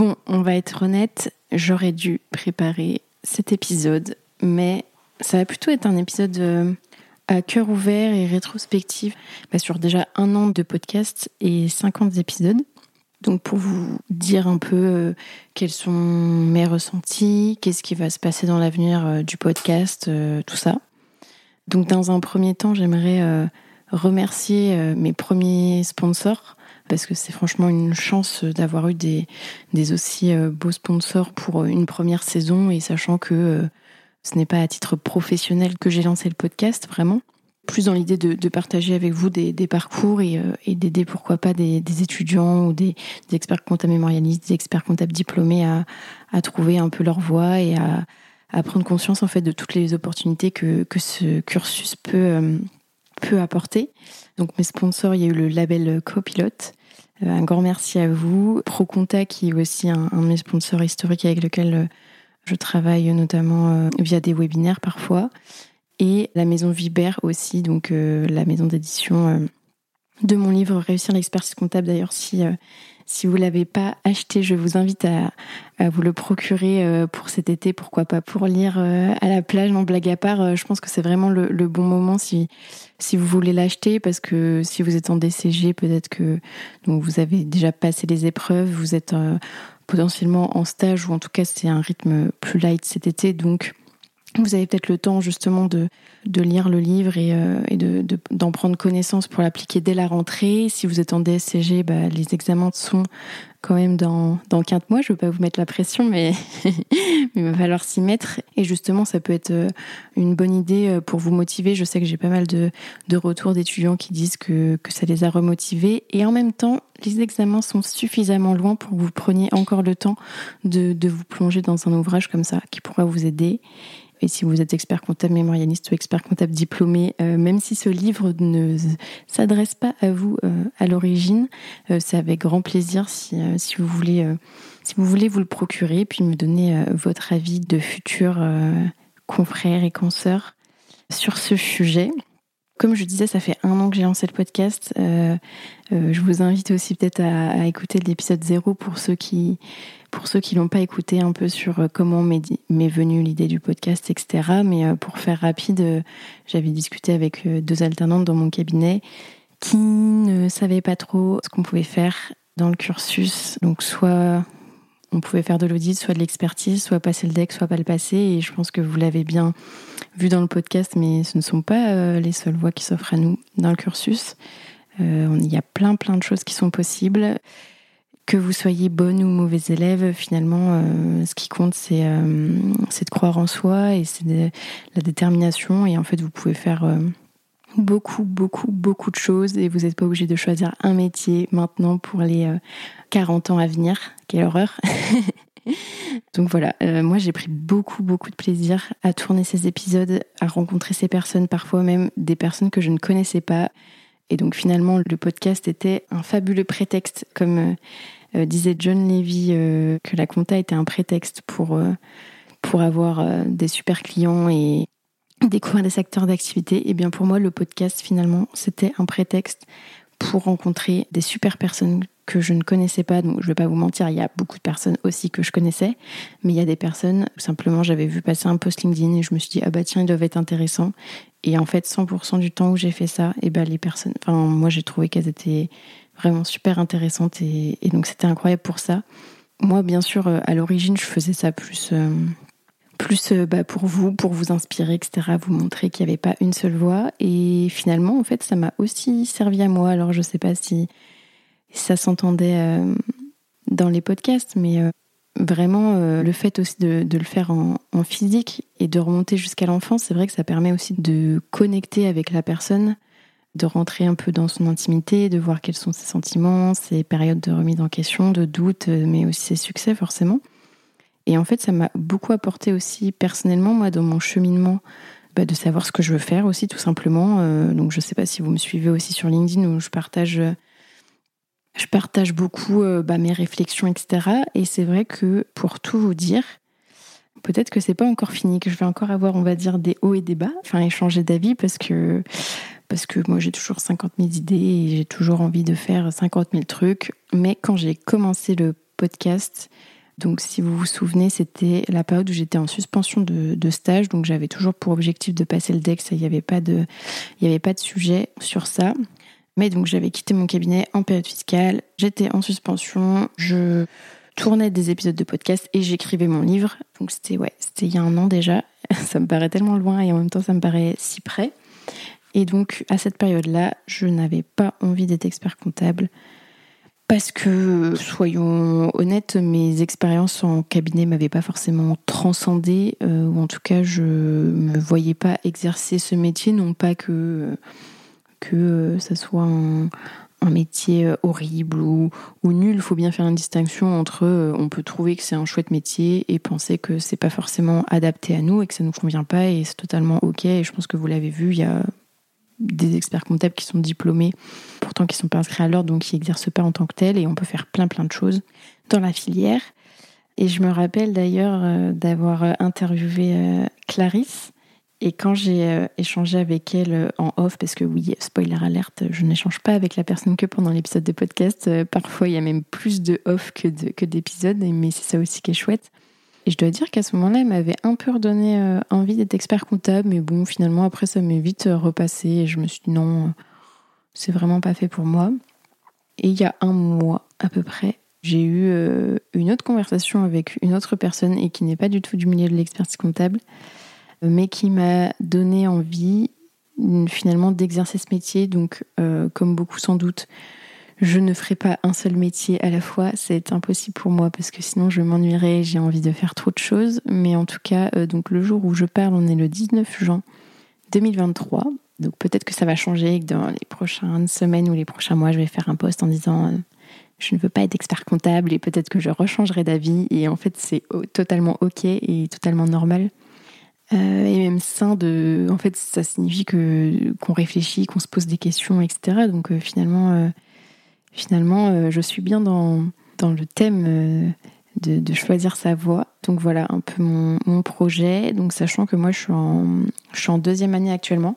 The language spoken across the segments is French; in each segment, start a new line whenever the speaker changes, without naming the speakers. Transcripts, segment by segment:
Bon, on va être honnête, j'aurais dû préparer cet épisode, mais ça va plutôt être un épisode euh, à cœur ouvert et rétrospectif bah, sur déjà un an de podcast et 50 épisodes. Donc pour vous dire un peu euh, quels sont mes ressentis, qu'est-ce qui va se passer dans l'avenir euh, du podcast, tout ça. Donc dans un premier temps, j'aimerais remercier mes premiers sponsors parce que c'est franchement une chance d'avoir eu des, aussi euh, beaux sponsors pour une première saison et sachant que euh, ce n'est pas à titre professionnel que j'ai lancé le podcast, vraiment. Plus dans l'idée de, partager avec vous des, parcours et, euh, d'aider pourquoi pas des, étudiants ou des, experts comptables mémorialistes, des experts comptables diplômés à, trouver un peu leur voie et à, prendre conscience en fait de toutes les opportunités que ce cursus peut, peut apporter. Donc mes sponsors, il y a eu le label Copilote euh, un grand merci à vous. ProConta, qui est aussi un, de mes sponsors historiques avec lequel euh, je travaille notamment euh, via des webinaires parfois. Et la maison Viber aussi, donc la maison d'édition de mon livre Réussir l'expertise comptable. D'ailleurs, si si vous l'avez pas acheté, je vous invite à, vous le procurer euh, pour cet été, pourquoi pas pour lire euh, à la plage. En blague à part, euh, je pense que c'est vraiment le, bon moment si si vous voulez l'acheter parce que si vous êtes en DCG, peut-être que vous avez déjà passé les épreuves, vous êtes potentiellement en stage ou en tout cas c'est un rythme plus light cet été, donc vous avez peut-être le temps justement de, de lire le livre et, euh, de, d'en prendre connaissance pour l'appliquer dès la rentrée. Si vous êtes en DSCG, bah, les examens sont quand même dans, dans 15 mois. Je ne veux pas vous mettre la pression, mais, il va falloir s'y mettre. Et justement, ça peut être euh, une bonne idée euh, pour vous motiver. Je sais que j'ai pas mal de, de retours d'étudiants qui disent que, que ça les a remotivés. Et en même temps, les examens sont suffisamment loin pour que vous preniez encore le temps de, de vous plonger dans un ouvrage comme ça qui pourra vous aider. Et si vous êtes expert comptable mémorialiste ou expert comptable diplômé, euh, même si ce livre ne s'adresse pas à vous euh, à l'origine, euh, c'est avec grand plaisir si, si, vous voulez, si vous voulez vous le procurer, puis me donner votre avis de futurs confrères et consoeurs sur ce sujet. Comme je disais, ça fait un an que j'ai lancé le podcast. je vous invite aussi peut-être à, écouter l'épisode 0 pour ceux qui pour ceux qui l'ont pas écouté un peu sur euh, comment m'est venue l'idée du podcast, etc. Mais euh, pour faire rapide, euh, j'avais discuté avec deux alternantes dans mon cabinet qui ne savaient pas trop ce qu'on pouvait faire dans le cursus. Donc soit on pouvait faire de l'audit, soit de l'expertise, soit passer le deck, soit pas le passer. Et je pense que vous l'avez bien vu dans le podcast, mais ce ne sont pas les seules voies qui s'offrent à nous dans le cursus. il y a plein plein de choses qui sont possibles que vous soyez bonne ou mauvaise élève, finalement, euh, ce qui compte, c'est euh, de croire en soi et c'est la détermination. Et en fait, vous pouvez faire euh, beaucoup, beaucoup, beaucoup de choses et vous n'êtes pas obligé de choisir un métier maintenant pour les 40 ans à venir. Quelle horreur Donc voilà, moi j'ai pris beaucoup, beaucoup de plaisir à tourner ces épisodes, à rencontrer ces personnes, parfois même des personnes que je ne connaissais pas. Et donc finalement, le podcast était un fabuleux prétexte, comme euh, disait John Levy euh, que la compta était un prétexte pour, euh, pour avoir des super clients et, découvrir des secteurs d'activité. Et bien pour moi, le podcast, finalement, c'était un prétexte pour rencontrer des super personnes que je ne connaissais pas. Donc, je vais pas vous mentir, il y a beaucoup de personnes aussi que je connaissais, mais il y a des personnes, simplement, j'avais vu passer un post LinkedIn et je me suis dit, ah bah tiens, ils doivent être intéressants. Et en fait, 100% du temps où j'ai fait ça, et eh ben les personnes, enfin, moi, j'ai trouvé qu'elles étaient vraiment super intéressantes et, donc c'était incroyable pour ça. Moi, bien sûr, euh, à l'origine, je faisais ça plus, euh, plus euh, bah, pour vous, pour vous inspirer, etc., vous montrer qu'il n'y avait pas une seule voix. Et finalement, en fait, ça m'a aussi servi à moi. Alors, je ne sais pas si ça s'entendait dans les podcasts, mais vraiment, le fait aussi de, le faire en, en, physique et de remonter jusqu'à l'enfance, c'est vrai que ça permet aussi de connecter avec la personne de rentrer un peu dans son intimité, de voir quels sont ses sentiments, ses périodes de remise en question, de doute, euh, mais aussi ses succès forcément. Et en fait, ça m'a beaucoup apporté aussi personnellement, moi, dans mon cheminement, bah, de savoir ce que je veux faire aussi, tout simplement. Euh, donc, je ne sais pas si vous me suivez aussi sur LinkedIn où je partage, je partage beaucoup euh, bah, mes réflexions, etc. Et c'est vrai que pour tout vous dire, peut-être que c'est pas encore fini, que je vais encore avoir, on va dire, des hauts et des bas, enfin échanger d'avis parce que parce que moi j'ai toujours 50 000 idées et j'ai toujours envie de faire 50 000 trucs. Mais quand j'ai commencé le podcast, donc si vous vous souvenez, c'était la période où j'étais en suspension de, stage, donc j'avais toujours pour objectif de passer le DEX, il n'y avait, pas de, avait pas de sujet sur ça. Mais donc j'avais quitté mon cabinet en période fiscale, j'étais en suspension, je tournais des épisodes de podcast et j'écrivais mon livre. Donc c'était ouais, c'était il y a un an déjà. Ça me paraît tellement loin et en même temps ça me paraît si près. Et donc, à cette période-là, je n'avais pas envie d'être expert comptable parce que, soyons honnêtes, mes expériences en cabinet m'avaient pas forcément transcendé, euh, ou en tout cas, je me voyais pas exercer ce métier, non pas que que ça soit un, métier horrible ou, ou nul. Il faut bien faire une distinction entre euh, on peut trouver que c'est un chouette métier et penser que c'est pas forcément adapté à nous et que ça nous convient pas et c'est totalement ok. Et je pense que vous l'avez vu, il y a des experts comptables qui sont diplômés, pourtant qui ne sont pas inscrits à l'ordre, donc qui n'exercent pas en tant que tels, et on peut faire plein plein de choses dans la filière. Et je me rappelle d'ailleurs euh, d'avoir euh, interviewé euh, Clarisse, et quand j'ai échangé avec elle en off, parce que oui, spoiler alerte, je n'échange pas avec la personne que pendant l'épisode de podcast, parfois il y a même plus de off que d'épisodes, mais c'est ça aussi qui est chouette. Et je dois dire qu'à ce moment-là, elle m'avait un peu redonné euh, envie d'être expert comptable, mais bon, finalement, après, ça m'est vite euh, repassé et je me suis dit non, c'est vraiment pas fait pour moi. Et il y a un mois à peu près, j'ai eu euh, une autre conversation avec une autre personne et qui n'est pas du tout du milieu de l'expertise comptable, mais qui m'a donné envie finalement d'exercer ce métier. Donc, comme beaucoup sans doute, je ne ferai pas un seul métier à la fois, c'est impossible pour moi parce que sinon je m'ennuierais, j'ai envie de faire trop de choses. Mais en tout cas, euh, donc le jour où je parle, on est le 19 juin 2023. Donc peut-être que ça va changer et que dans les prochaines semaines ou les prochains mois, je vais faire un post en disant euh, je ne veux pas être expert comptable et peut-être que je rechangerai d'avis. Et en fait, c'est totalement ok et totalement normal. Euh, et même sain de. En fait, ça signifie que qu'on réfléchit, qu'on se pose des questions, etc. Donc finalement finalement, euh, je suis bien dans, dans le thème euh, de, choisir sa voie. Donc voilà un peu mon, projet. Donc sachant que moi, je suis en, je suis en deuxième année actuellement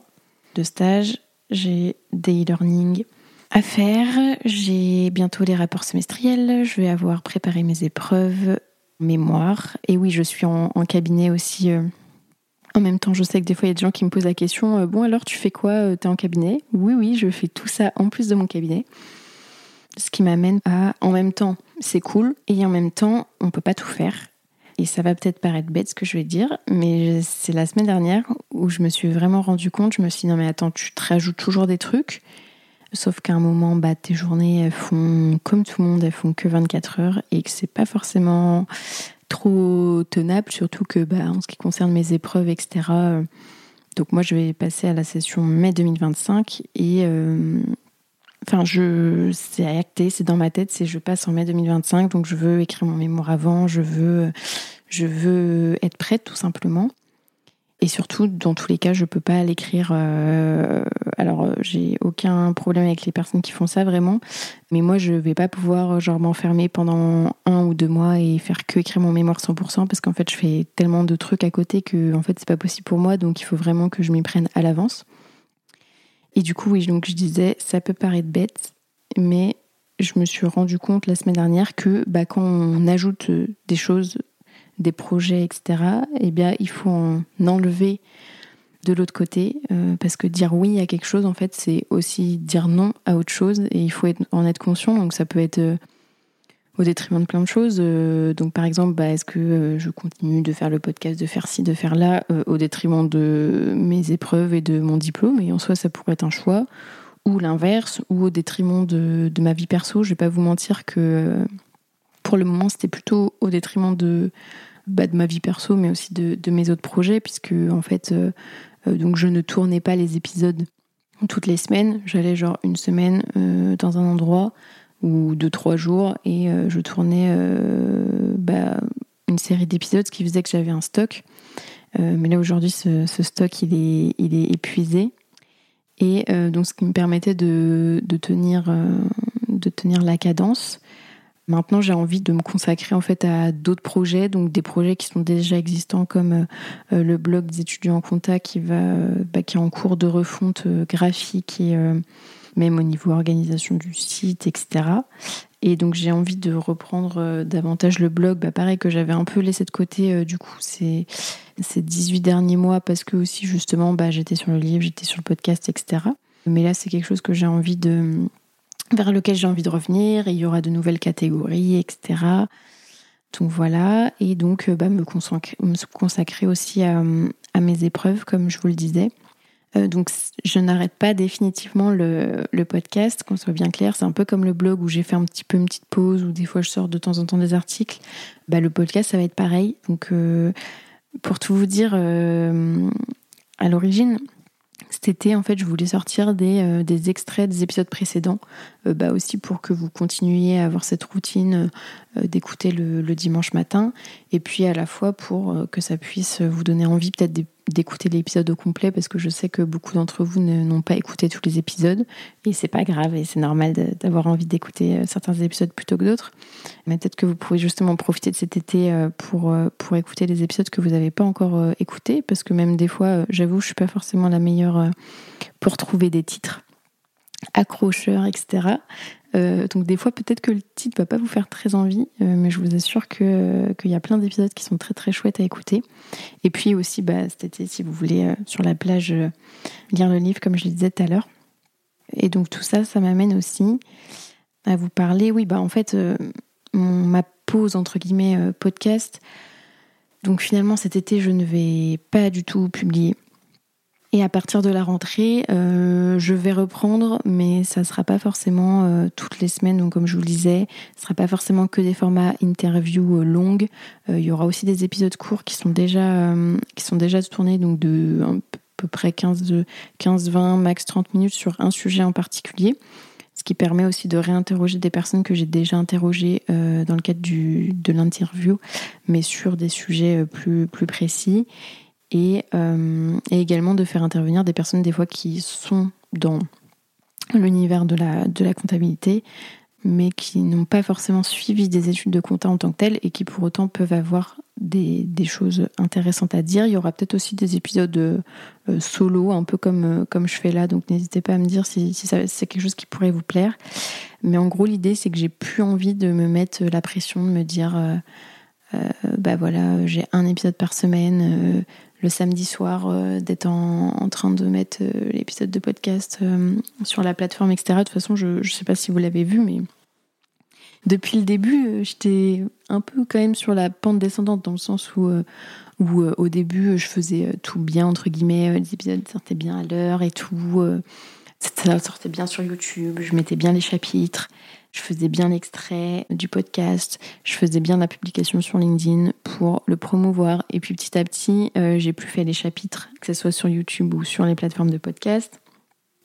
de stage. J'ai des e-learning à faire. J'ai bientôt les rapports semestriels. Je vais avoir préparé mes épreuves, mémoire. Et oui, je suis en, cabinet aussi. Euh, en même temps, je sais que des fois, il y a des gens qui me posent la question Bon, alors, tu fais quoi T'es en cabinet? Oui, oui, je fais tout ça en plus de mon cabinet. Ce qui m'amène à, en même temps, c'est cool, et en même temps, on peut pas tout faire. Et ça va peut-être paraître bête ce que je vais dire, mais c'est la semaine dernière où je me suis vraiment rendu compte, je me suis dit non mais attends, tu te rajoutes toujours des trucs, sauf qu'à un moment, bah, tes journées, elles font comme tout le monde, elles font que 24 heures, et que c'est pas forcément trop tenable, surtout que bah, en ce qui concerne mes épreuves, etc. Donc moi, je vais passer à la session mai 2025 et euh, Enfin, je, c'est acté, c'est dans ma tête, c'est je passe en mai 2025, donc je veux écrire mon mémoire avant, je veux, je veux être prête tout simplement. et surtout, dans tous les cas, je peux pas l'écrire. Euh, alors, j'ai aucun problème avec les personnes qui font ça vraiment, mais moi, je vais pas pouvoir genre m'enfermer pendant un ou deux mois et faire que écrire mon mémoire 100% parce qu'en fait, je fais tellement de trucs à côté que en fait, c'est pas possible pour moi. Donc, il faut vraiment que je m'y prenne à l'avance. Et du coup, oui, donc je disais, ça peut paraître bête, mais je me suis rendu compte la semaine dernière que bah, quand on ajoute des choses des projets, etc., eh bien, il faut en enlever de l'autre côté, euh, parce que dire oui à quelque chose, en fait, c'est aussi dire non à autre chose, et il faut en être conscient. Donc, ça peut être euh, au détriment de plein de choses. Euh, donc, par exemple, bah, est-ce que je continue de faire le podcast, de faire ci, de faire là, au détriment de mes épreuves et de mon diplôme? Et en soi, ça pourrait être un choix, ou l'inverse, ou au détriment de, de, ma vie perso. Je vais pas vous mentir que pour le moment, c'était plutôt au détriment de, bah, de ma vie perso, mais aussi de, mes autres projets, puisque en fait, euh, euh, donc je ne tournais pas les épisodes toutes les semaines. J'allais genre une semaine euh, dans un endroit ou deux trois jours et je tournais bah, une série d'épisodes, ce qui faisait que j'avais un stock. mais là aujourd'hui, ce, stock il est, il est épuisé. Et donc, ce qui me permettait de, de tenir, de tenir la cadence. Maintenant, j'ai envie de me consacrer en fait à d'autres projets, donc des projets qui sont déjà existants comme euh, euh, le blog des étudiants en compta qui euh, bah, qui est en cours de refonte graphique et même au niveau organisation du site, etc. Et donc j'ai envie de reprendre davantage le blog, bah, pareil que j'avais un peu laissé de côté du coup ces, ces 18 derniers mois parce que aussi justement bah, j'étais sur le livre, j'étais sur le podcast, etc. Mais là c'est quelque chose que j'ai envie de vers lequel j'ai envie de revenir. il y aura de nouvelles catégories, etc. Donc voilà, et donc euh, bah, me consacrer aussi à, mes épreuves, comme je vous le disais. Euh, donc je n'arrête pas définitivement le, podcast, qu'on soit bien clair. C'est un peu comme le blog où j'ai fait un petit peu une petite pause, où des fois je sors de temps en temps des articles. Bah, le podcast, ça va être pareil. Donc euh, pour tout vous dire, à l'origine, cet été, en fait, je voulais sortir des, euh, extraits des épisodes précédents, euh, bah aussi pour que vous continuiez à avoir cette routine euh, d'écouter le, dimanche matin, et puis à la fois pour que ça puisse vous donner envie peut-être d'écouter l'épisode au complet, parce que je sais que beaucoup d'entre vous n'ont pas écouté tous les épisodes, et c'est pas grave, et c'est normal d'avoir envie d'écouter certains épisodes plutôt que d'autres. Mais peut-être que vous pourrez justement profiter de cet été pour, pour écouter les épisodes que vous n'avez pas encore écoutés, parce que même des fois, j'avoue, je suis pas forcément la meilleure pour trouver des titres accrocheurs, etc. Euh, donc des fois peut-être que le titre va pas vous faire très envie, euh, mais je vous assure que qu'il y a plein d'épisodes qui sont très très chouettes à écouter. Et puis aussi bah, cet été, si vous voulez euh, sur la plage lire le livre comme je le disais tout à l'heure. Et donc tout ça, ça m'amène aussi à vous parler. Oui, bah en fait ma pause entre guillemets podcast. Donc finalement cet été, je ne vais pas du tout publier. Et à partir de la rentrée, euh, je vais reprendre, mais ça ne sera pas forcément euh, toutes les semaines. Donc, comme je vous le disais, ce ne sera pas forcément que des formats interview euh, longues. il y aura aussi des épisodes courts qui sont déjà, qui sont déjà tournés, donc de à peu près 15, 15, 20, max 30 minutes sur un sujet en particulier. Ce qui permet aussi de réinterroger des personnes que j'ai déjà interrogées dans le cadre du, de l'interview, mais sur des sujets plus, plus précis. Euh, et, également de faire intervenir des personnes des fois qui sont dans l'univers de la, de la comptabilité, mais qui n'ont pas forcément suivi des études de compta en tant que telles et qui pour autant peuvent avoir des, choses intéressantes à dire. Il y aura peut-être aussi des épisodes euh, solo, un peu comme, euh, comme je fais là, donc n'hésitez pas à me dire si, si c'est quelque chose qui pourrait vous plaire. Mais en gros, l'idée, c'est que j'ai plus envie de me mettre la pression, de me dire, bah voilà, j'ai un épisode par semaine le samedi soir euh, d'être en, train de mettre euh, l'épisode de podcast euh, sur la plateforme, etc. De toute façon, je ne sais pas si vous l'avez vu, mais depuis le début, j'étais un peu quand même sur la pente descendante, dans le sens où, où au début, je faisais tout bien, entre guillemets, les épisodes sortaient bien à l'heure et tout. ça sortait bien sur YouTube, je mettais bien les chapitres je faisais bien l'extrait du podcast, je faisais bien la publication sur LinkedIn pour le promouvoir. Et puis petit à petit, euh, j'ai plus fait les chapitres, que ce soit sur YouTube ou sur les plateformes de podcast.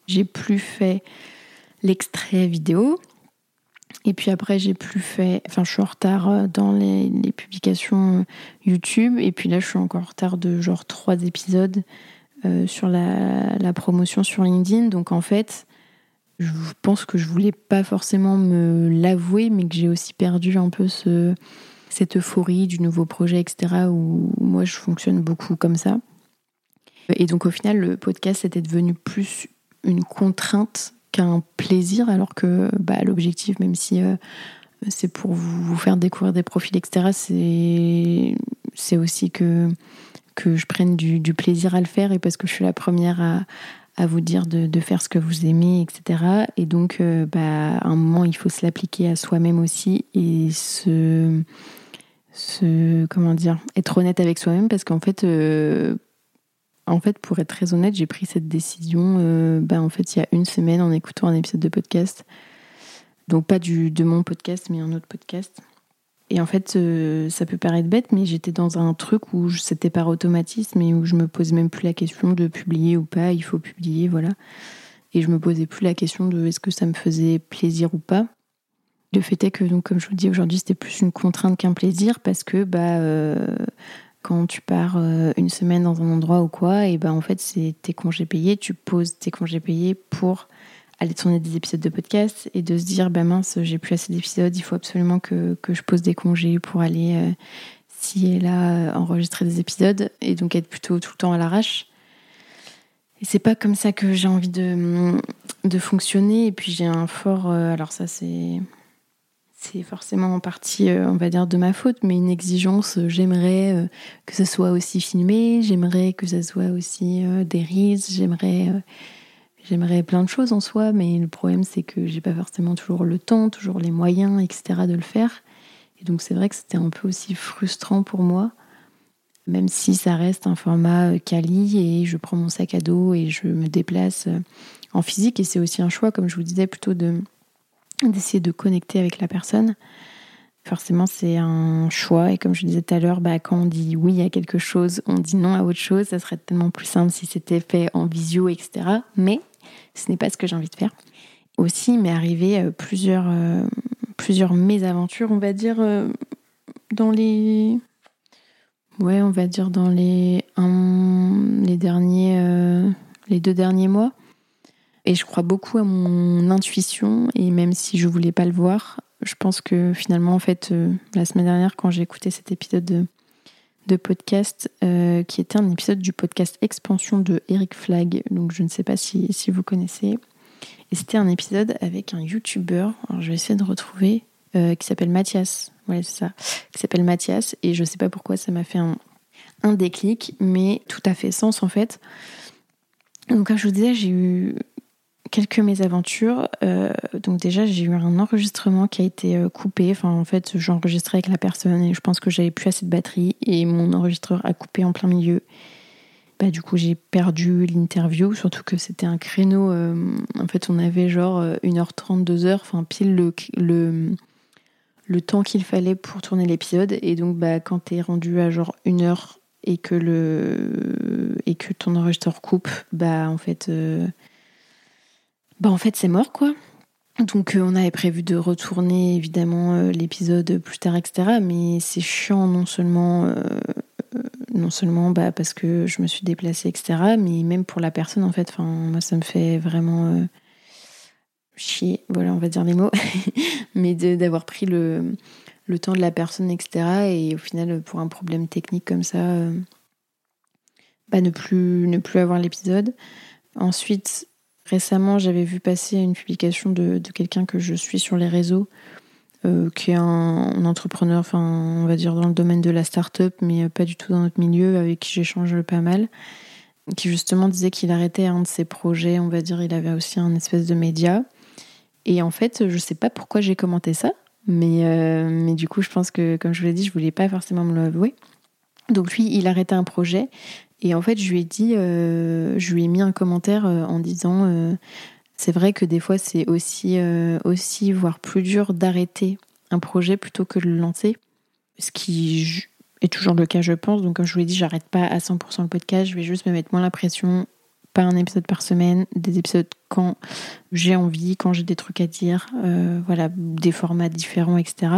J'ai plus fait l'extrait vidéo. Et puis après, j'ai plus fait. Enfin, je suis en retard euh, dans les, publications YouTube. Et puis là, je suis encore en retard de genre trois épisodes sur la, promotion sur LinkedIn. Donc en fait, je pense que je voulais pas forcément me l'avouer, mais que j'ai aussi perdu un peu ce, cette euphorie du nouveau projet, etc., où moi je fonctionne beaucoup comme ça. Et donc au final, le podcast était devenu plus une contrainte qu'un plaisir, alors que bah, l'objectif, même si euh, c'est pour vous faire découvrir des profils, etc., c'est aussi que, je prenne du, plaisir à le faire et parce que je suis la première à, à vous dire de, faire ce que vous aimez, etc. Et donc, euh, bah, à un moment, il faut se l'appliquer à soi-même aussi et se, se, comment dire, être honnête avec soi-même parce qu'en fait, euh, en fait, pour être très honnête, j'ai pris cette décision, euh, bah, en fait, il y a une semaine en écoutant un épisode de podcast. Donc pas du, de mon podcast, mais un autre podcast. Et en fait, euh, ça peut paraître bête, mais j'étais dans un truc où c'était par automatisme et où je me posais même plus la question de publier ou pas, il faut publier, voilà. Et je me posais plus la question de est-ce que ça me faisait plaisir ou pas. Le fait est que, donc, comme je vous dis aujourd'hui, c'était plus une contrainte qu'un plaisir parce que bah, euh, quand tu pars euh, une semaine dans un endroit ou quoi, et bah, en fait, c'est tes congés payés, tu poses tes congés payés pour aller tourner des épisodes de podcast et de se dire bah mince j'ai plus assez d'épisodes il faut absolument que, que, je pose des congés pour aller euh, si et là euh, enregistrer des épisodes et donc être plutôt tout le temps à l'arrache et c'est pas comme ça que j'ai envie de, de fonctionner et puis j'ai un fort euh, alors ça c'est c'est forcément en partie, on va dire, de ma faute, mais une exigence. J'aimerais que ça soit aussi filmé, j'aimerais que ça soit aussi des j'aimerais J'aimerais plein de choses en soi, mais le problème c'est que j'ai pas forcément toujours le temps, toujours les moyens, etc. de le faire. Et donc c'est vrai que c'était un peu aussi frustrant pour moi, même si ça reste un format euh, quali et je prends mon sac à dos et je me déplace euh, en physique. Et c'est aussi un choix, comme je vous disais, plutôt de d'essayer de connecter avec la personne. Forcément, c'est un choix. Et comme je disais tout à l'heure, bah, quand on dit oui à quelque chose, on dit non à autre chose. Ça serait tellement plus simple si c'était fait en visio, etc. Mais ce n'est pas ce que j'ai envie de faire. Aussi, il m'est arrivé euh, plusieurs, euh, plusieurs mésaventures, on va dire, euh, dans les. Ouais, on va dire dans les, les, derniers, les deux derniers mois. Et je crois beaucoup à mon intuition, et même si je voulais pas le voir, je pense que finalement, en fait, la semaine dernière, quand j'ai écouté cet épisode de, de podcast euh, qui était un épisode du podcast Expansion de Eric Flag. Donc je ne sais pas si, vous connaissez. Et c'était un épisode avec un YouTuber, alors je vais essayer de retrouver, euh, qui s'appelle Mathias. Ouais, c'est ça. Qui s'appelle Mathias. Et je ne sais pas pourquoi ça m'a fait un, un déclic, mais tout à fait sens en fait. Donc comme je vous disais, j'ai eu quelques mésaventures. Euh, donc déjà, j'ai eu un enregistrement qui a été euh, coupé. Enfin, en fait, j'enregistrais avec la personne et je pense que j'avais plus assez de batterie et mon enregistreur a coupé en plein milieu. Bah, du coup, j'ai perdu l'interview, surtout que c'était un créneau. Euh, en fait, on avait genre 1h30, 2h, enfin, pile le, le, le temps qu'il fallait pour tourner l'épisode. Et donc, bah, quand t'es rendu à genre 1h et que, le, et que ton enregistreur coupe, bah, en fait bah en fait c'est mort quoi. Donc euh, on avait prévu de retourner évidemment euh, l'épisode plus tard, etc. Mais c'est chiant non seulement, euh, non seulement bah, parce que je me suis déplacée, etc. Mais même pour la personne en fait. Enfin moi ça me fait vraiment chier. Voilà on va dire les mots. mais d'avoir pris le, le temps de la personne, etc. Et au final pour un problème technique comme ça, bah, ne plus ne plus avoir l'épisode. Ensuite, Récemment, j'avais vu passer une publication de, quelqu'un que je suis sur les réseaux, euh, qui est un, entrepreneur, enfin, on va dire dans le domaine de la start-up, mais pas du tout dans notre milieu, avec qui j'échange pas mal, qui justement disait qu'il arrêtait un de ses projets, on va dire, il avait aussi un espèce de média. Et en fait, je sais pas pourquoi j'ai commenté ça, mais, euh, mais du coup, je pense que, comme je vous l'ai dit, je voulais pas forcément me l'avouer. Donc lui, il arrêtait un projet et en fait, je lui ai dit, euh, je lui ai mis un commentaire euh, en disant, euh, c'est vrai que des fois, c'est aussi, aussi, voire plus dur d'arrêter un projet plutôt que de le lancer. Ce qui est toujours le cas, je pense. Donc, comme je vous l'ai dit, j'arrête pas à 100% le podcast, je vais juste me mettre moins la pression pas un épisode par semaine, des épisodes quand j'ai envie, quand j'ai des trucs à dire, voilà, des formats différents, etc.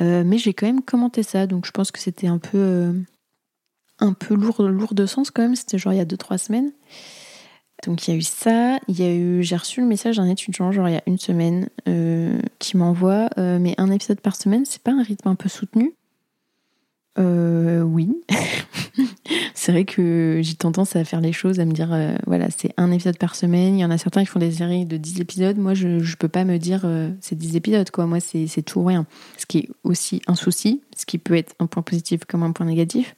Mais j'ai quand même commenté ça, donc je pense que c'était un peu, un peu lourd, de sens quand même. C'était genre il y a 2-3 semaines. Donc il y a eu ça, il y a eu, j'ai reçu le message d'un étudiant genre il y a une semaine qui m'envoie, mais un épisode par semaine, c'est pas un rythme un peu soutenu euh, oui. c'est vrai que j'ai tendance à faire les choses, à me dire, euh, voilà, c'est un épisode par semaine. Il y en a certains qui font des séries de 10 épisodes. Moi, je ne peux pas me dire, euh, c'est 10 épisodes, quoi. Moi, c'est tout ou rien. Ce qui est aussi un souci, ce qui peut être un point positif comme un point négatif.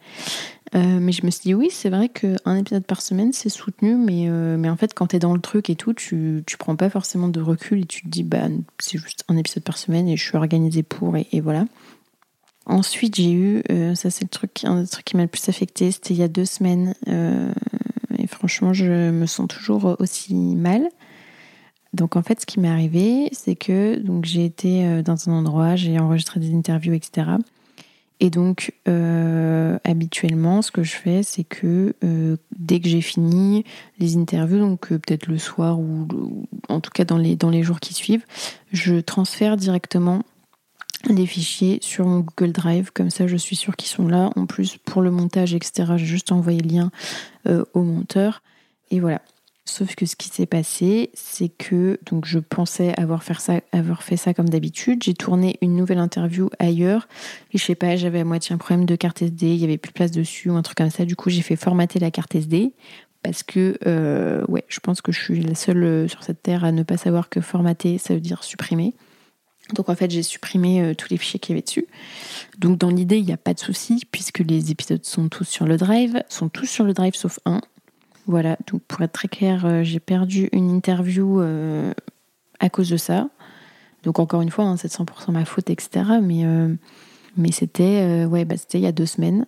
Mais je me suis dit, oui, c'est vrai qu'un épisode par semaine, c'est soutenu, mais, mais en fait, quand tu es dans le truc et tout, tu, tu prends pas forcément de recul et tu te dis, bah, c'est juste un épisode par semaine et je suis organisée pour, et voilà. Ensuite, j'ai eu, euh, ça c'est le truc, un des trucs qui m'a le plus affecté, c'était il y a deux semaines. Euh, et franchement, je me sens toujours aussi mal. Donc en fait, ce qui m'est arrivé, c'est que donc j'ai été euh, dans un endroit, j'ai enregistré des interviews, etc. Et donc habituellement, ce que je fais, c'est que dès que j'ai fini les interviews, donc peut-être le soir ou, ou, en tout cas dans les dans les jours qui suivent, je transfère directement les fichiers sur mon Google Drive, comme ça je suis sûre qu'ils sont là. En plus, pour le montage, etc., j'ai juste envoyé le lien euh, au monteur. Et voilà. Sauf que ce qui s'est passé, c'est que donc je pensais avoir ça, avoir fait ça comme d'habitude. J'ai tourné une nouvelle interview ailleurs et je sais pas, j'avais à moitié un problème de carte SD, il y avait plus de place dessus ou un truc comme ça. Du coup, j'ai fait formater la carte SD parce que euh, je pense que je suis la seule euh, sur cette terre à ne pas savoir que formater, ça veut dire supprimer. Donc en fait, j'ai supprimé euh, tous les fichiers qu'il y avait dessus. Donc dans l'idée, il n'y a pas de souci puisque les épisodes sont tous sur le drive, sont tous sur le drive sauf un. Voilà, donc pour être très clair, euh, j'ai perdu une interview euh, à cause de ça. Donc encore une fois, hein, c'est 100% ma faute, etc. Mais, c'était ouais, bah, c'était il y a deux semaines.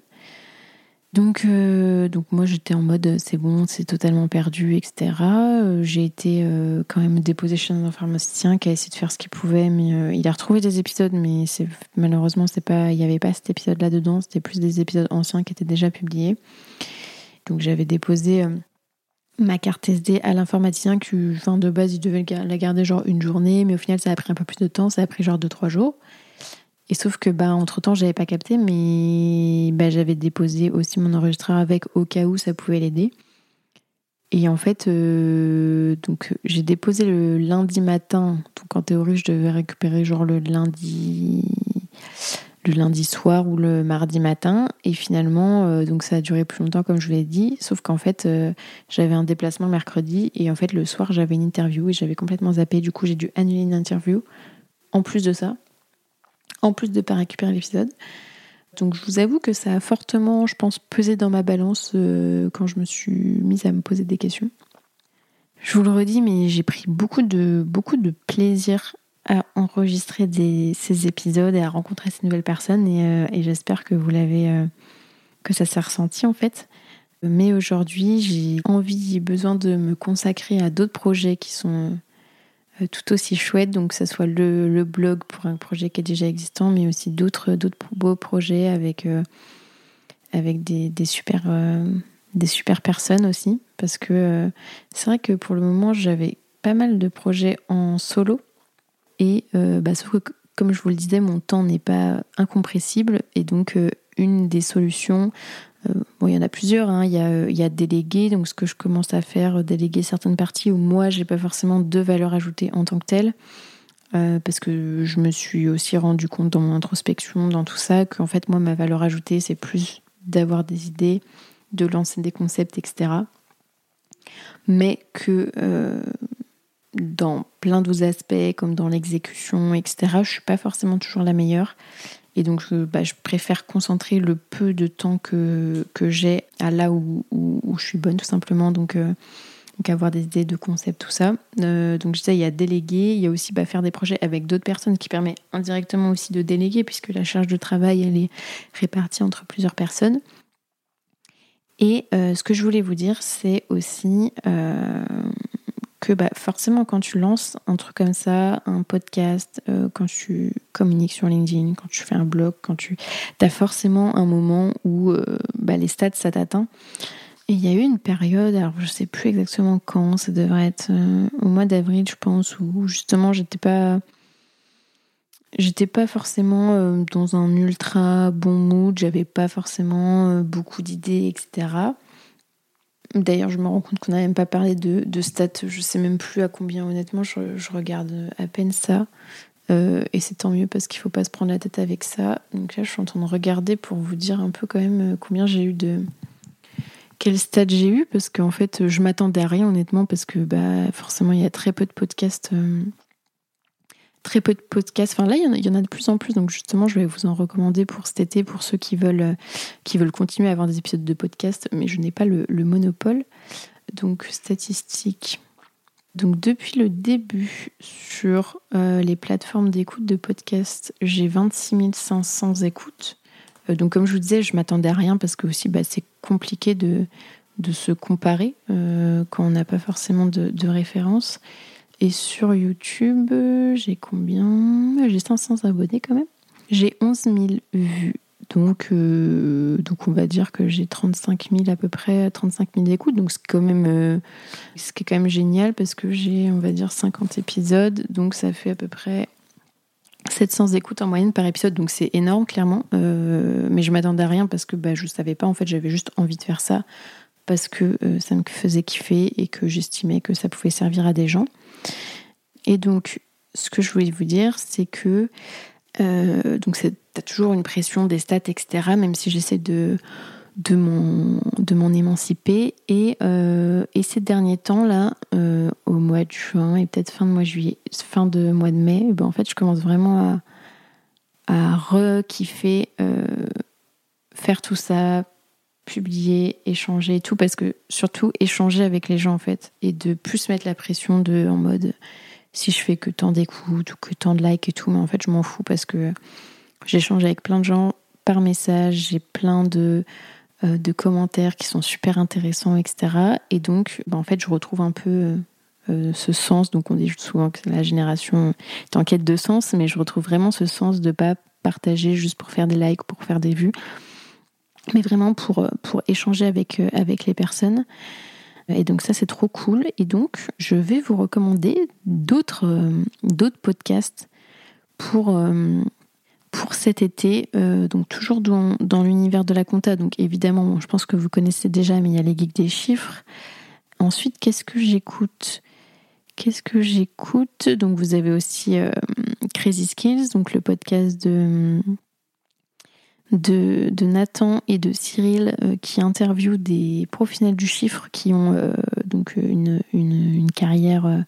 Donc, euh, donc moi j'étais en mode c'est bon, c'est totalement perdu, etc. Euh, j'ai été euh, quand même déposé chez un pharmacien qui a essayé de faire ce qu'il pouvait, mais il a retrouvé des épisodes, mais c'est malheureusement c'est pas, il n'y avait pas cet épisode là dedans, c'était plus des épisodes anciens qui étaient déjà publiés. Donc j'avais déposé ma carte SD à l'informaticien qui, enfin, de base il devait la garder genre une journée, mais au final ça a pris un peu plus de temps, ça a pris genre 2-3 jours. Et sauf que bah entre temps j'avais pas capté, mais bah, j'avais déposé aussi mon enregistreur avec au cas où ça pouvait l'aider. Et en fait, euh, donc j'ai déposé le lundi matin. Donc en théorie, je devais récupérer genre le lundi, le lundi soir ou le mardi matin. Et finalement, euh, donc ça a duré plus longtemps comme je vous l'ai dit. Sauf qu'en fait, euh, j'avais un déplacement le mercredi et en fait le soir j'avais une interview et j'avais complètement zappé. Du coup, j'ai dû annuler une interview. En plus de ça, en plus de ne pas récupérer l'épisode. Donc je vous avoue que ça a fortement, je pense, pesé dans ma balance euh, quand je me suis mise à me poser des questions. Je vous le redis, mais j'ai pris beaucoup de, beaucoup de plaisir à enregistrer ces épisodes et à rencontrer ces nouvelles personnes et, euh, j'espère que vous l'avez, euh, que ça s'est ressenti en fait. Mais aujourd'hui, j'ai envie besoin de me consacrer à d'autres projets qui sont tout aussi chouette, donc que ce soit le, blog pour un projet qui est déjà existant, mais aussi d'autres beaux projets avec, euh, avec des, super, euh, des super personnes aussi. Parce que c'est vrai que pour le moment, j'avais pas mal de projets en solo. Et bah, sauf que, comme je vous le disais, mon temps n'est pas incompressible. Et donc, une des solutions euh, bon, il y en a plusieurs. Hein. Il, y a, a déléguer, donc ce que je commence à faire, euh, déléguer certaines parties où moi, j'ai pas forcément de valeur ajoutée en tant que telle. Euh, parce que je me suis aussi rendu compte dans mon introspection, dans tout ça, qu'en fait, moi, ma valeur ajoutée, c'est plus d'avoir des idées, de lancer des concepts, etc. Mais que dans plein d'autres aspects, comme dans l'exécution, etc., je suis pas forcément toujours la meilleure. Et donc, bah, je préfère concentrer le peu de temps que, que j'ai à là où, où, je suis bonne, tout simplement. Donc, euh, donc avoir des idées de concept, tout ça. Euh, donc, je disais, il y a déléguer, il y a aussi bah, faire des projets avec d'autres personnes qui permet indirectement aussi de déléguer, puisque la charge de travail, elle est répartie entre plusieurs personnes. Et euh, ce que je voulais vous dire, c'est aussi que bah, forcément quand tu lances un truc comme ça, un podcast, euh, quand tu communiques sur LinkedIn, quand tu fais un blog, quand tu as forcément un moment où euh, bah, les stats ça t'atteint. Et il y a eu une période, alors je sais plus exactement quand, ça devrait être euh, au mois d'avril, je pense, où justement j'étais pas. J'étais pas forcément dans un ultra bon mood, j'avais pas forcément beaucoup d'idées, etc. D'ailleurs, je me rends compte qu'on n'a même pas parlé de, de, stats, je sais même plus à combien, honnêtement, je, regarde à peine ça. et c'est tant mieux parce qu'il faut pas se prendre la tête avec ça. Donc là, je suis en train de regarder pour vous dire un peu quand même combien j'ai eu de, quel stade j'ai eu parce qu'en fait je m'attendais à rien honnêtement parce que bah forcément il y a très peu de podcasts euh, très peu de podcasts. Enfin là il y, en a, de plus en plus. Donc justement je vais vous en recommander pour cet été pour ceux qui veulent euh, qui veulent continuer à avoir des épisodes de podcast. Mais je n'ai pas le, monopole. Donc statistiques donc depuis le début sur euh, les plateformes d'écoute de podcast j'ai 26 500 écoutes. Euh, donc comme je vous disais, je m'attendais à rien parce que aussi bah, c'est compliqué de, de se comparer quand on n'a pas forcément de, de référence. Et sur YouTube, j'ai combien? J'ai 500 abonnés quand même. J'ai 11 000 vues. Donc, euh, donc on va dire que j'ai 35 000 à peu près, 35 000 écoutes. Donc c'est quand même, ce qui est quand même génial parce que j'ai, on va dire, 50 épisodes. Donc ça fait à peu près 700 écoutes en moyenne par épisode, donc c'est énorme clairement. Euh, mais je m'attendais à rien parce que bah, je ne savais pas. En fait, j'avais juste envie de faire ça parce que euh, ça me faisait kiffer et que j'estimais que ça pouvait servir à des gens. Et donc, ce que je voulais vous dire, c'est que euh, donc t'as toujours une pression des stats, etc. Même si j'essaie de de mon de m'en émanciper et, euh, et ces derniers temps là euh, au mois de juin et peut-être fin de mois de juillet fin de mois de mai ben en fait je commence vraiment à à re-kiffer euh, faire tout ça publier échanger et tout parce que surtout échanger avec les gens en fait et de plus mettre la pression de en mode si je fais que tant d'écoutes ou que tant de likes et tout mais en fait je m'en fous parce que j'échange avec plein de gens par message j'ai plein de euh, de commentaires qui sont super intéressants, etc. Et donc, bah, en fait, je retrouve un peu euh, ce sens. Donc, on dit souvent que la génération est en quête de sens, mais je retrouve vraiment ce sens de pas partager juste pour faire des likes, pour faire des vues, mais vraiment pour, pour échanger avec, avec les personnes. Et donc ça, c'est trop cool. Et donc, je vais vous recommander d'autres d'autres podcasts pour, pour cet été, euh, donc toujours dans, l'univers de la compta. Donc évidemment, je pense que vous connaissez déjà, mais il y a les geeks des chiffres. Ensuite, qu'est-ce que j'écoute? Qu'est-ce que j'écoute? Donc vous avez aussi euh, Crazy Skills, donc le podcast de, de, Nathan et de Cyril euh, qui interviewent des professionnels du chiffre qui ont donc une, une carrière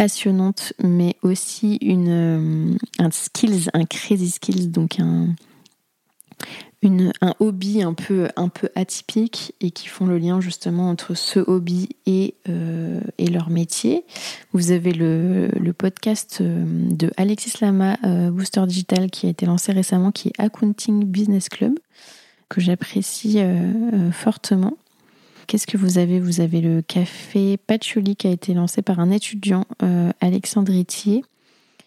passionnante, mais aussi une, euh, un skills, un crazy skills, donc un, une, un hobby un peu, un peu atypique et qui font le lien justement entre ce hobby et, euh, et leur métier. Vous avez le, le podcast euh, de Alexis Lama, Booster Digital, qui a été lancé récemment, qui est Accounting Business Club, que j'apprécie fortement. Qu'est-ce que vous avez? Vous avez le café Patchouli qui a été lancé par un étudiant, euh, Alexandre Itier,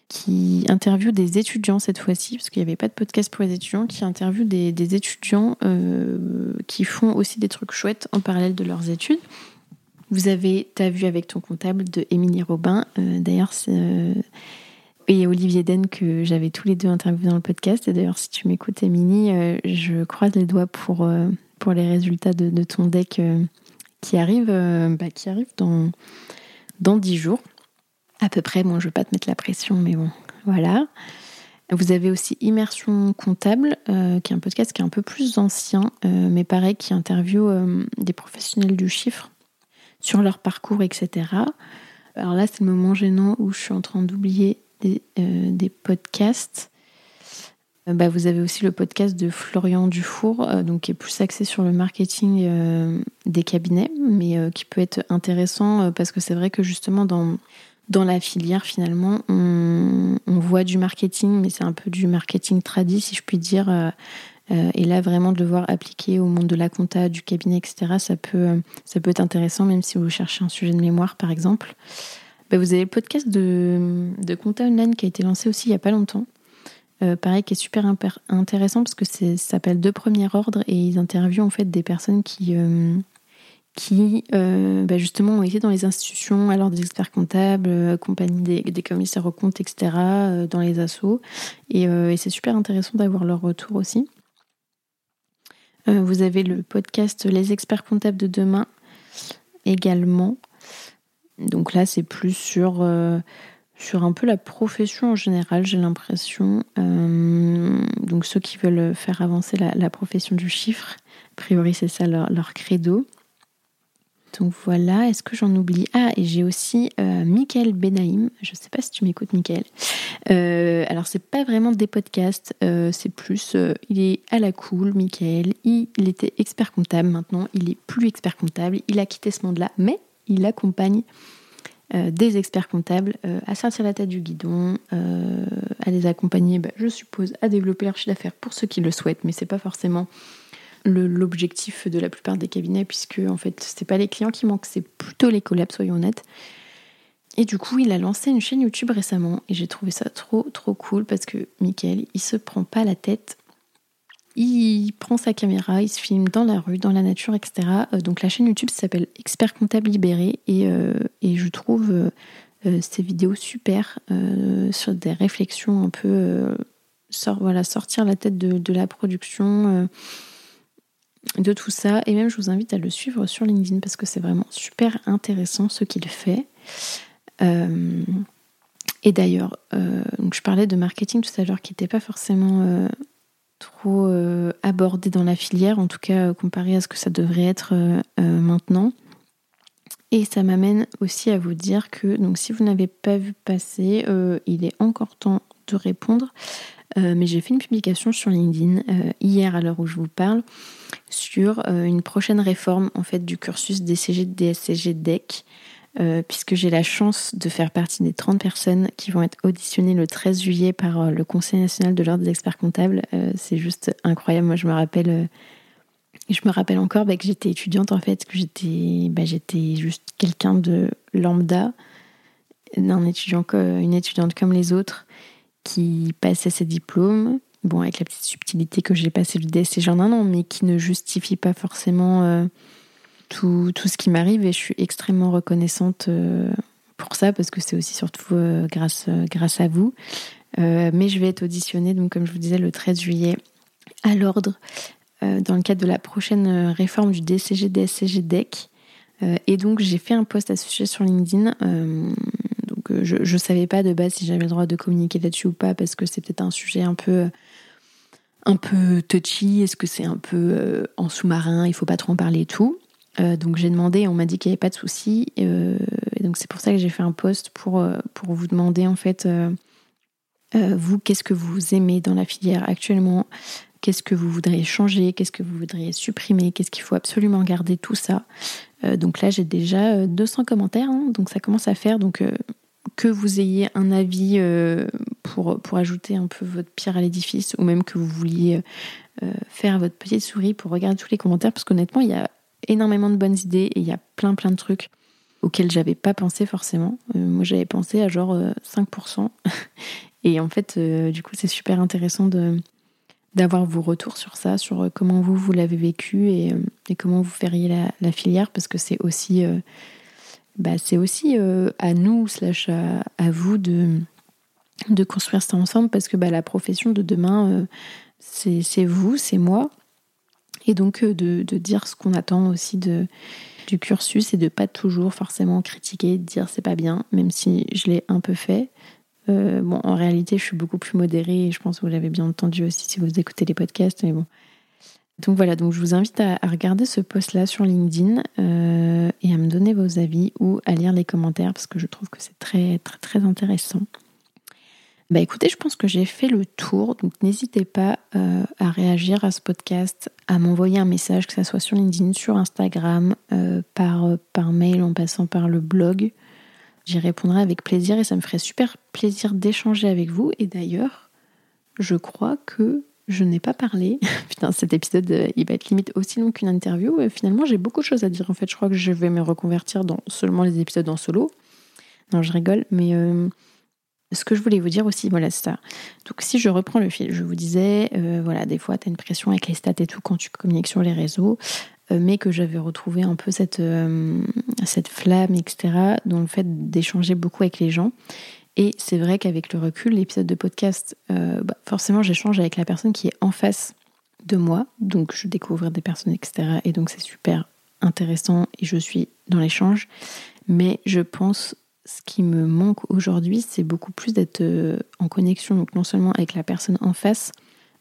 qui interviewe des étudiants cette fois-ci, parce qu'il n'y avait pas de podcast pour les étudiants, qui interviewe des, étudiants euh, qui font aussi des trucs chouettes en parallèle de leurs études. Vous avez Ta vue avec ton comptable de Émilie Robin. Euh, d'ailleurs, et Olivier Den que j'avais tous les deux interviewés dans le podcast. Et d'ailleurs, si tu m'écoutes, Émilie, je croise les doigts pour, pour les résultats de, ton deck euh, qui arrive, euh, bah, qui arrive dans, dans 10 jours. À peu près, bon, je ne vais pas te mettre la pression, mais bon, voilà. Vous avez aussi Immersion Comptable, euh, qui est un podcast qui est un peu plus ancien, mais pareil, qui interviewe des professionnels du chiffre sur leur parcours, etc. Alors là, c'est le moment gênant où je suis en train d'oublier des, podcasts. Euh, bah, vous avez aussi le podcast de Florian Dufour, euh, donc qui est plus axé sur le marketing euh, des cabinets, mais qui peut être intéressant parce que c'est vrai que justement dans, dans la filière, finalement, on, voit du marketing, mais c'est un peu du marketing tradit, si je puis dire. et là, vraiment de le voir appliqué au monde de la compta, du cabinet, etc., ça peut, ça peut être intéressant, même si vous cherchez un sujet de mémoire, par exemple. Bah, vous avez le podcast de, de Compta Online qui a été lancé aussi il n'y a pas longtemps, euh, pareil, qui est super intéressant parce que ça s'appelle Deux premiers ordres et ils interviewent en fait des personnes qui, euh, qui euh, bah, justement ont été dans les institutions, alors des experts comptables, accompagnés des, commissaires aux comptes, etc., dans les assos. Et, c'est super intéressant d'avoir leur retour aussi. vous avez le podcast Les experts comptables de demain également. Donc là, c'est plus sur sur un peu la profession en général, j'ai l'impression. Euh, donc ceux qui veulent faire avancer la, profession du chiffre, a priori c'est ça leur, credo. Donc voilà, est-ce que j'en oublie? Ah, et j'ai aussi euh, Michael Benaïm. Je ne sais pas si tu m'écoutes, Michael. Euh, alors, c'est pas vraiment des podcasts, euh, c'est plus. il est à la cool, Michael. Il, était expert comptable maintenant, il est plus expert comptable. Il a quitté ce monde-là, mais il accompagne euh, des experts comptables euh, à sortir la tête du guidon, euh, à les accompagner, bah, je suppose, à développer leur chiffre d'affaires pour ceux qui le souhaitent, mais c'est pas forcément l'objectif de la plupart des cabinets, puisque en fait, c'est pas les clients qui manquent, c'est plutôt les collabs, soyons honnêtes. Et du coup, il a lancé une chaîne YouTube récemment et j'ai trouvé ça trop trop cool parce que Michael, il se prend pas la tête il prend sa caméra, il se filme dans la rue, dans la nature, etc. Euh, donc la chaîne YouTube s'appelle Expert Comptable Libéré et, euh, et je trouve euh, ces vidéos super sur des réflexions un peu voilà, sortir la tête de, la production, de tout ça. Et même je vous invite à le suivre sur LinkedIn parce que c'est vraiment super intéressant ce qu'il fait. et d'ailleurs, je parlais de marketing tout à l'heure qui n'était pas forcément trop euh, abordé dans la filière, en tout cas euh, comparé à ce que ça devrait être euh, maintenant. Et ça m'amène aussi à vous dire que donc si vous n'avez pas vu passer, il est encore temps de répondre. Mais j'ai fait une publication sur LinkedIn hier à l'heure où je vous parle sur une prochaine réforme en fait du cursus DCG, DSCG, DEC. Euh, puisque j'ai la chance de faire partie des 30 personnes qui vont être auditionnées le 13 juillet par euh, le Conseil national de l'ordre des experts comptables. Euh, c'est juste incroyable. Moi, je me rappelle, je me rappelle encore bah, que j'étais étudiante en fait, que j'étais, bah, j'étais juste quelqu'un de lambda, d'un étudiant, une étudiante comme les autres, qui passait ses diplômes. Bon, avec la petite subtilité que j'ai passé le DSCG en un an, mais qui ne justifie pas forcément tout, tout ce qui m'arrive et je suis extrêmement reconnaissante euh, pour ça parce que c'est aussi surtout euh, grâce, euh, grâce à vous. mais je vais être auditionnée, donc comme je vous disais, le 13 juillet à l'ordre dans le cadre de la prochaine réforme du DCG, DSCG, DEC. et donc j'ai fait un post à ce sujet sur LinkedIn. Je ne savais pas de base si j'avais le droit de communiquer là-dessus ou pas parce que c'est peut-être un sujet un peu un peu touchy, est-ce que c'est un peu en sous-marin, il faut pas trop en parler et tout. Euh, donc j'ai demandé on m'a dit qu'il n'y avait pas de souci. Euh, donc c'est pour ça que j'ai fait un post pour, euh, pour vous demander en fait, vous, qu'est-ce que vous aimez dans la filière actuellement? Qu'est-ce que vous voudriez changer? Qu'est-ce que vous voudriez supprimer? Qu'est-ce qu'il faut absolument garder? Tout ça. donc là j'ai déjà 200 commentaires, hein, donc ça commence à faire. Donc que vous ayez un avis pour, pour ajouter un peu votre pierre à l'édifice ou même que vous vouliez faire votre petite souris pour regarder tous les commentaires parce qu'honnêtement il y a énormément de bonnes idées et il y a plein plein de trucs auxquels j'avais pas pensé forcément. Euh, moi j'avais pensé à genre 5%. Euh, et en fait, euh, du coup, c'est super intéressant de d'avoir vos retours sur ça, sur comment vous, vous l'avez vécu et, comment vous feriez la filière, parce que c'est aussi, bah, c'est aussi à nous, slash à, à, vous, de, de construire ça ensemble, parce que bah, la profession de demain, c'est vous, c'est moi, et donc euh, de, dire ce qu'on attend aussi de, du cursus et de pas toujours forcément critiquer, de dire c'est pas bien, même si je l'ai un peu fait. Euh, bon, en réalité, je suis beaucoup plus modérée et je pense que vous l'avez bien entendu aussi si vous écoutez les podcasts. Mais bon. Donc voilà, donc je vous invite à, regarder ce post-là sur LinkedIn euh, et à me donner vos avis ou à lire les commentaires parce que je trouve que c'est très très très intéressant. Bah écoutez, je pense que j'ai fait le tour, donc n'hésitez pas euh, à réagir à ce podcast, à m'envoyer un message, que ce soit sur LinkedIn, sur Instagram, euh, par, par mail en passant par le blog. J'y répondrai avec plaisir et ça me ferait super plaisir d'échanger avec vous. Et d'ailleurs, je crois que je n'ai pas parlé. Putain, cet épisode, il va être limite aussi long qu'une interview. Et finalement, j'ai beaucoup de choses à dire. En fait, je crois que je vais me reconvertir dans seulement les épisodes en solo. Non, je rigole, mais ce que je voulais vous dire aussi, voilà, c'est ça. Donc, si je reprends le fil, je vous disais, euh, voilà, des fois, tu as une pression avec les stats et tout quand tu communiques sur les réseaux. mais que j'avais retrouvé un peu cette, cette flamme, etc., dans le fait d'échanger beaucoup avec les gens. Et c'est vrai qu'avec le recul, l'épisode de podcast, bah, forcément, j'échange avec la personne qui est en face de moi, donc je découvre des personnes, etc. Et donc c'est super intéressant et je suis dans l'échange. Mais je pense ce qui me manque aujourd'hui, c'est beaucoup plus d'être euh, en connexion, donc non seulement avec la personne en face,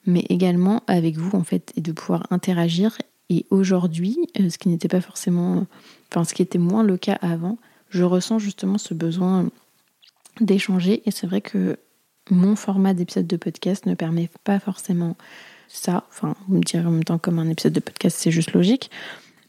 mais également avec vous en fait, et de pouvoir interagir. Et aujourd'hui, euh, ce qui n'était pas forcément, enfin ce qui était moins le cas avant, je ressens justement ce besoin d'échanger. Et c'est vrai que mon format d'épisode de podcast ne permet pas forcément ça. Enfin, vous me direz en même temps comme un épisode de podcast, c'est juste logique.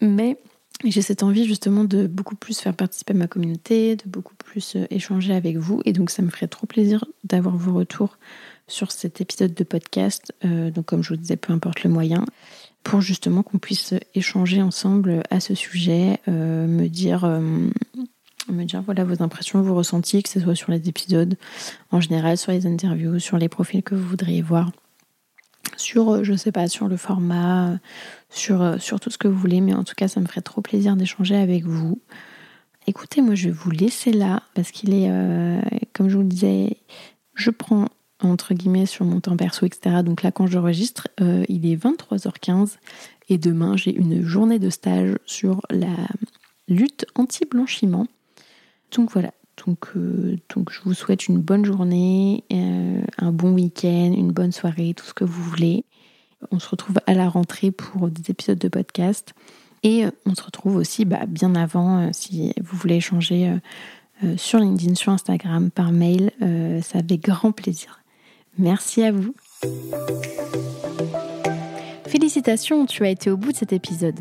Mais j'ai cette envie justement de beaucoup plus faire participer ma communauté, de beaucoup plus euh, échanger avec vous. Et donc ça me ferait trop plaisir d'avoir vos retours sur cet épisode de podcast. Euh, donc comme je vous disais, peu importe le moyen, pour justement qu'on puisse échanger ensemble à ce sujet, euh, me dire... me dire voilà vos impressions, vos ressentis, que ce soit sur les épisodes en général, sur les interviews, sur les profils que vous voudriez voir sur, euh, je sais pas, sur le format, euh, sur, euh, sur tout ce que vous voulez, mais en tout cas, ça me ferait trop plaisir d'échanger avec vous. Écoutez, moi, je vais vous laisser là, parce qu'il est, comme je vous le disais, je prends entre guillemets sur mon temps perso, etc. Donc là, quand j'enregistre, il est 23h15 et demain, j'ai une journée de stage sur la lutte anti-blanchiment. Donc voilà, donc, euh, donc je vous souhaite une bonne journée, euh, un bon week-end, une bonne soirée, tout ce que vous voulez. On se retrouve à la rentrée pour des épisodes de podcast. Et euh, on se retrouve aussi bah, bien avant si vous voulez échanger sur LinkedIn, sur Instagram, par mail. ça avec grand plaisir. Merci à vous. Félicitations, tu as été au bout de cet épisode.